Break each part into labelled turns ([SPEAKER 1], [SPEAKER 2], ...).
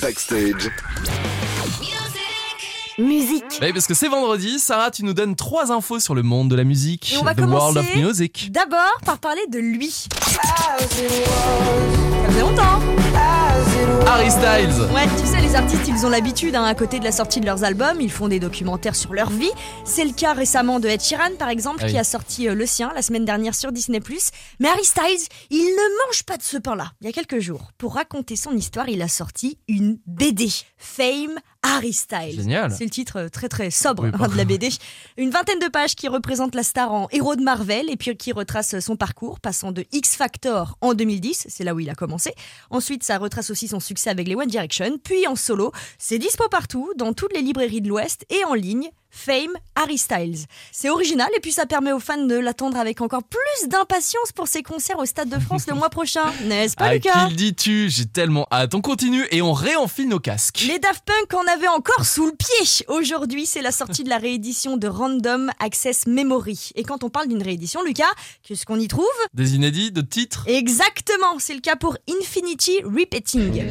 [SPEAKER 1] Backstage.
[SPEAKER 2] Musique.
[SPEAKER 3] Oui, parce que c'est vendredi, Sarah, tu nous donnes trois infos sur le monde de la musique.
[SPEAKER 2] Et on va
[SPEAKER 3] The World of
[SPEAKER 2] commencer
[SPEAKER 3] Music.
[SPEAKER 2] D'abord par parler de lui. Longtemps.
[SPEAKER 3] Harry Styles.
[SPEAKER 2] Ouais, tu sais, les artistes, ils ont l'habitude, hein, à côté de la sortie de leurs albums, ils font des documentaires sur leur vie. C'est le cas récemment de Ed Sheeran, par exemple,
[SPEAKER 3] Ah oui.
[SPEAKER 2] qui a sorti euh, le sien la semaine dernière sur Disney+. Mais Harry Styles, il ne mange pas de ce pain-là. Il y a quelques jours, pour raconter son histoire, il a sorti une BD, Fame Harry Styles.
[SPEAKER 3] Génial.
[SPEAKER 2] C'est le titre euh, très très sobre
[SPEAKER 3] Oui,
[SPEAKER 2] hein, de la BD. Une vingtaine de pages qui représentent la star en héros de Marvel et puis qui retrace son parcours, passant de X Factor en 2010, c'est là où il a commencé. Ensuite, ça retrace aussi son succès avec les One Direction, puis en solo. C'est dispo partout, dans toutes les librairies de l'Ouest et en ligne. Fame Harry Styles. C'est original et puis ça permet aux fans de l'attendre avec encore plus d'impatience pour ses concerts au Stade de France le mois prochain. N'est-ce pas,
[SPEAKER 3] à
[SPEAKER 2] Lucas
[SPEAKER 3] qui le dis-tu? J'ai tellement hâte. On continue et on réenfile nos casques.
[SPEAKER 2] Les Daft Punk en avaient encore sous le pied. Aujourd'hui, c'est la sortie de la réédition de Random Access Memory. Et quand on parle d'une réédition, Lucas, qu'est-ce qu'on y trouve?
[SPEAKER 3] Des inédits, de titres?
[SPEAKER 2] Exactement, c'est le cas pour Infinity Repeating.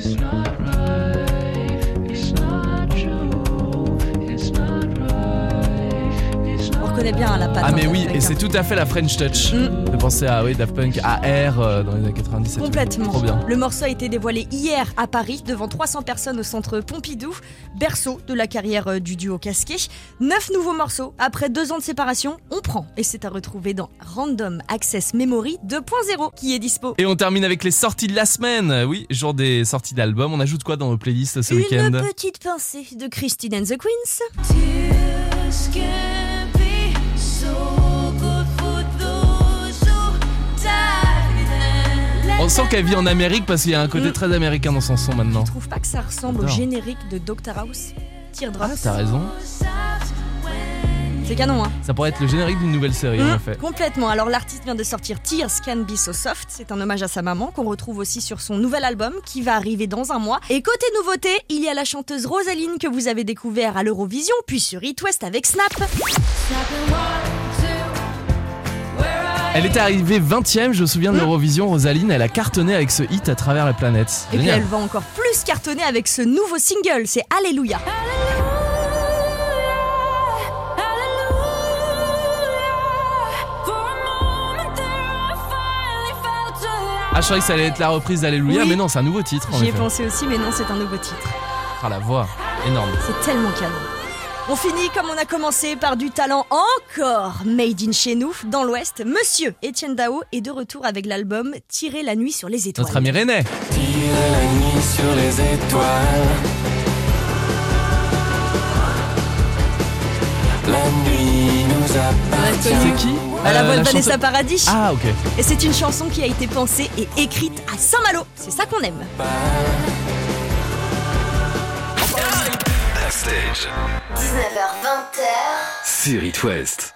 [SPEAKER 2] On reconnaît bien la patte.
[SPEAKER 3] Ah
[SPEAKER 2] hein,
[SPEAKER 3] mais oui, et c'est tout à fait la French Touch.
[SPEAKER 2] Mm.
[SPEAKER 3] De penser à oui, Daft Punk AR euh, dans les années 97.
[SPEAKER 2] Complètement.
[SPEAKER 3] Trop bien.
[SPEAKER 2] Le morceau a été dévoilé hier à Paris devant 300 personnes au centre Pompidou, berceau de la carrière euh, du duo casqué. Neuf nouveaux morceaux. Après deux ans de séparation, on prend. Et c'est à retrouver dans Random Access Memory 2.0 qui est dispo.
[SPEAKER 3] Et on termine avec les sorties de la semaine. Oui, jour des sorties d'albums. On ajoute quoi dans nos playlists ce
[SPEAKER 2] Une
[SPEAKER 3] week-end?
[SPEAKER 2] petite pensée de Christine and the Queens.
[SPEAKER 3] On sent qu'elle vit en Amérique parce qu'il y a un côté
[SPEAKER 2] Mm.
[SPEAKER 3] très américain dans son son maintenant.
[SPEAKER 2] Je trouve pas que ça ressemble au générique de Doctor House. Teardrops.
[SPEAKER 3] Ah, t'as raison.
[SPEAKER 2] C'est canon, hein.
[SPEAKER 3] Ça pourrait être le générique d'une nouvelle série en
[SPEAKER 2] Mmh,
[SPEAKER 3] effet.
[SPEAKER 2] Complètement. Alors l'artiste vient de sortir Tears Can Be So Soft. C'est un hommage à sa maman qu'on retrouve aussi sur son nouvel album qui va arriver dans un mois. Et côté nouveauté, il y a la chanteuse Rosaline que vous avez découvert à l'Eurovision, puis sur It West avec Snap.
[SPEAKER 3] Elle était arrivée 20ème, je me souviens de
[SPEAKER 2] Mmh.
[SPEAKER 3] l'Eurovision. Rosaline, elle a cartonné avec ce hit à travers la planète.
[SPEAKER 2] Et puis elle va encore plus cartonner avec ce nouveau single, c'est Alléluia.
[SPEAKER 3] Ah, je croyais que ça allait être la reprise d'Alléluia,
[SPEAKER 2] Oui.
[SPEAKER 3] mais non, c'est un nouveau titre.
[SPEAKER 2] J'y ai pensé aussi, mais non, c'est un nouveau titre.
[SPEAKER 3] Ah, la voix, énorme.
[SPEAKER 2] C'est tellement canon. On finit comme on a commencé par du talent encore made in chez nous, dans l'Ouest. Monsieur Étienne Dao est de retour avec l'album Tirer la nuit sur les étoiles.
[SPEAKER 3] Notre ami René.
[SPEAKER 4] Tire la nuit sur les étoiles. La nuit nous appartient.
[SPEAKER 3] C'est qui?
[SPEAKER 2] À la
[SPEAKER 3] Euh,
[SPEAKER 2] voix de Vanessa
[SPEAKER 3] chanteuse-
[SPEAKER 2] Paradis.
[SPEAKER 3] Ah, ok.
[SPEAKER 2] Et c'est une chanson qui a été pensée et écrite à Saint-Malo. C'est ça qu'on aime.
[SPEAKER 1] Backstage.
[SPEAKER 5] 19h20h.
[SPEAKER 1] Sur It West.